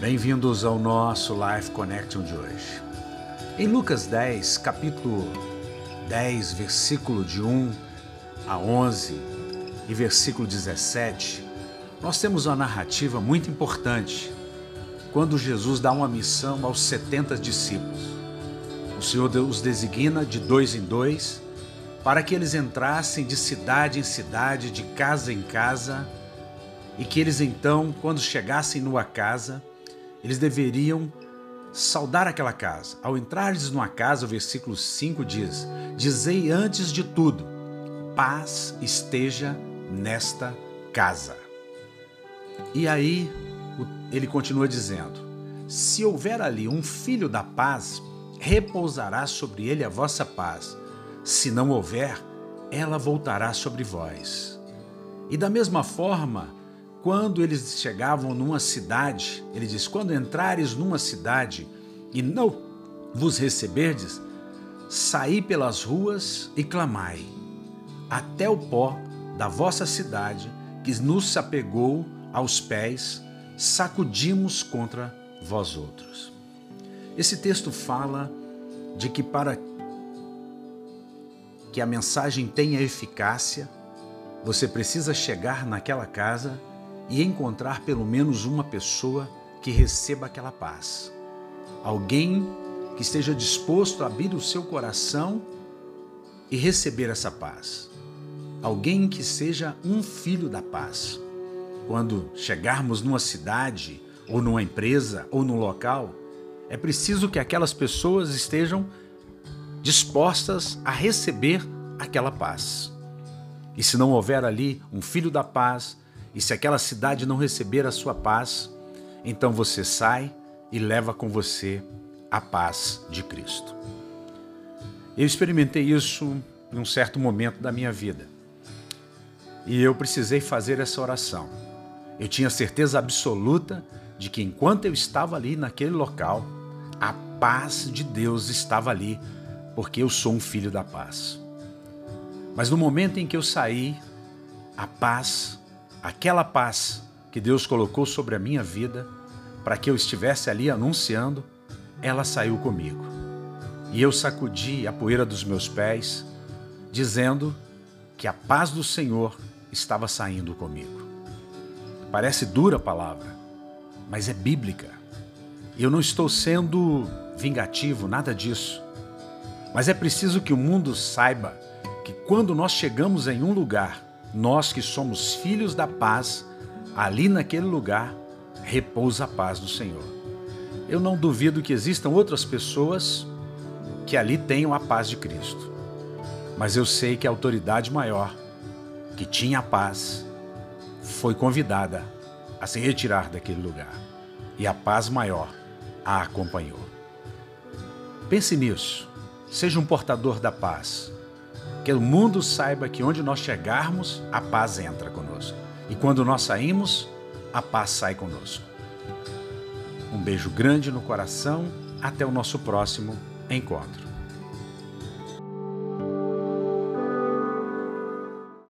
Bem-vindos ao nosso Life Connection de hoje. Em Lucas 10, capítulo 10, versículo de 1 a 11 e versículo 17, nós temos uma narrativa muito importante quando Jesus dá uma missão aos 70 discípulos. O Senhor os designa de dois em dois para que eles entrassem de cidade em cidade, de casa em casa, e que eles então, quando chegassem numa casa, eles deveriam saudar aquela casa. Ao entrares numa casa, o versículo 5 diz: Dizei antes de tudo, paz esteja nesta casa. E aí ele continua dizendo: Se houver ali um filho da paz, repousará sobre ele a vossa paz. Se não houver, ela voltará sobre vós. E da mesma forma, quando eles chegavam numa cidade, ele diz: Quando entrares numa cidade e não vos receberdes, saí pelas ruas e clamai, até o pó da vossa cidade, que nos apegou aos pés, sacudimos contra vós outros. Esse texto fala de que para que a mensagem tenha eficácia, você precisa chegar naquela casa e encontrar pelo menos uma pessoa que receba aquela paz. Alguém que esteja disposto a abrir o seu coração e receber essa paz. Alguém que seja um filho da paz. Quando chegarmos numa cidade, ou numa empresa, ou num local, é preciso que aquelas pessoas estejam dispostas a receber aquela paz. E se não houver ali um filho da paz, e se aquela cidade não receber a sua paz, então você sai e leva com você a paz de Cristo. Eu experimentei isso em um certo momento da minha vida. E eu precisei fazer essa oração. Eu tinha certeza absoluta de que enquanto eu estava ali naquele local, a paz de Deus estava ali, porque eu sou um filho da paz. Mas no momento em que eu saí, a paz aquela paz que Deus colocou sobre a minha vida para que eu estivesse ali anunciando, ela saiu comigo. E eu sacudi a poeira dos meus pés, dizendo que a paz do Senhor estava saindo comigo. Parece dura a palavra, mas é bíblica. Eu não estou sendo vingativo, nada disso. Mas é preciso que o mundo saiba que quando nós chegamos em um lugar nós que somos filhos da paz, ali naquele lugar repousa a paz do Senhor. Eu não duvido que existam outras pessoas que ali tenham a paz de Cristo. Mas eu sei que a autoridade maior, que tinha a paz, foi convidada a se retirar daquele lugar. E a paz maior a acompanhou. Pense nisso. Seja um portador da paz que o mundo saiba que onde nós chegarmos, a paz entra conosco. E quando nós saímos, a paz sai conosco. Um beijo grande no coração, até o nosso próximo encontro.